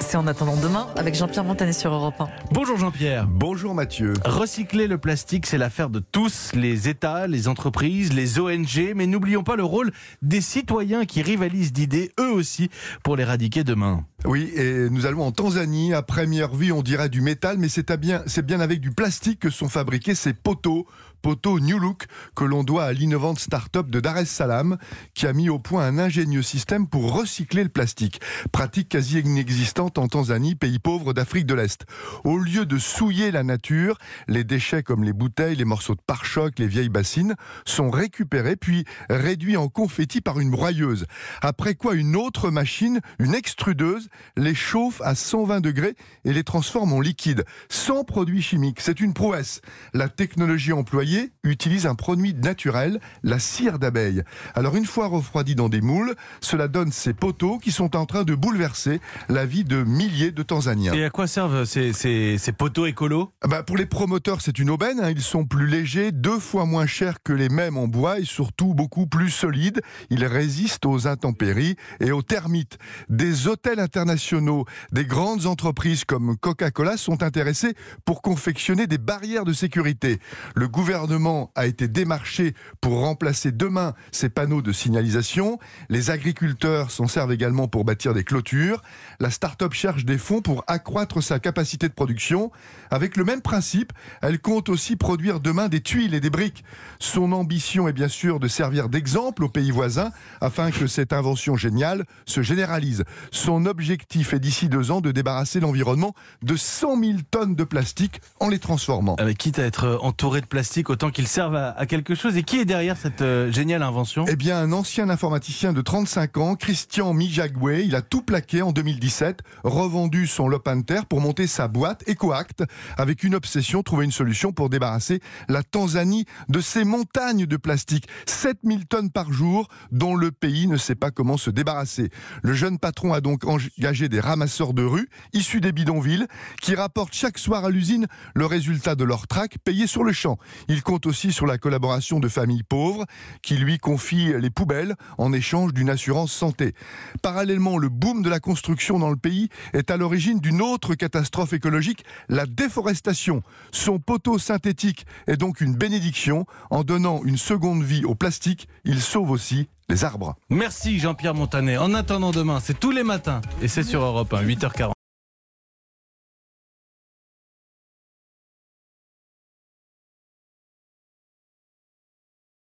C'est en attendant demain avec Jean-Pierre Montanet sur Europe 1. Bonjour Jean-Pierre. Bonjour Mathieu. Recycler le plastique, c'est l'affaire de tous, les États, les entreprises, les ONG, mais n'oublions pas le rôle des citoyens qui rivalisent d'idées, eux aussi, pour l'éradiquer demain. Oui, et nous allons en Tanzanie. À première vue, on dirait du métal, mais c'est bien, avec du plastique que sont fabriqués ces poteaux poteau New Look que l'on doit à l'innovante start-up de Dar es Salaam qui a mis au point un ingénieux système pour recycler le plastique. Pratique quasi inexistante en Tanzanie, pays pauvre d'Afrique de l'Est. Au lieu de souiller la nature, les déchets comme les bouteilles, les morceaux de pare-choc, les vieilles bassines sont récupérés puis réduits en confetti par une broyeuse. Après quoi une autre machine, une extrudeuse, les chauffe à 120 degrés et les transforme en liquide, sans produits chimiques. C'est une prouesse. La technologie employée utilise un produit naturel, la cire d'abeille. Alors une fois refroidi dans des moules, cela donne ces poteaux qui sont en train de bouleverser la vie de milliers de Tanzaniens. Et à quoi servent ces, ces, ces poteaux écolos? Ah bah Pour les promoteurs, c'est une aubaine. Hein. Ils sont plus légers, deux fois moins chers que les mêmes en bois et surtout beaucoup plus solides. Ils résistent aux intempéries et aux termites. Des hôtels internationaux, des grandes entreprises comme Coca-Cola sont intéressés pour confectionner des barrières de sécurité. Le gouvernement a été démarché pour remplacer demain ces panneaux de signalisation. Les agriculteurs s'en servent également pour bâtir des clôtures. La start-up cherche des fonds pour accroître sa capacité de production. Avec le même principe, elle compte aussi produire demain des tuiles et des briques. Son ambition est bien sûr de servir d'exemple aux pays voisins afin que cette invention géniale se généralise. Son objectif est d'ici deux ans de débarrasser l'environnement de 100 000 tonnes de plastique en les transformant. Avec quitte à être entouré de plastique autant qu'ils servent à, quelque chose. Et qui est derrière cette euh, géniale invention? Eh bien, un ancien informaticien de 35 ans, Christian Mijagwe. Il a tout plaqué en 2017, revendu son Lopanter pour monter sa boîte EcoAct, avec une obsession, trouver une solution pour débarrasser la Tanzanie de ces montagnes de plastique. 7000 tonnes par jour, dont le pays ne sait pas comment se débarrasser. Le jeune patron a donc engagé des ramasseurs de rue, issus des bidonvilles, qui rapportent chaque soir à l'usine le résultat de leur trac payé sur le champ. Il compte aussi sur la collaboration de familles pauvres qui lui confient les poubelles en échange d'une assurance santé. Parallèlement, le boom de la construction dans le est à l'origine d'une autre catastrophe écologique, la déforestation. Son poteau synthétique est donc une bénédiction. En donnant une seconde vie au plastique, il sauve aussi les arbres. Merci Jean-Pierre Montanet. En attendant demain, c'est tous les matins et c'est sur Europe 1, 8h40.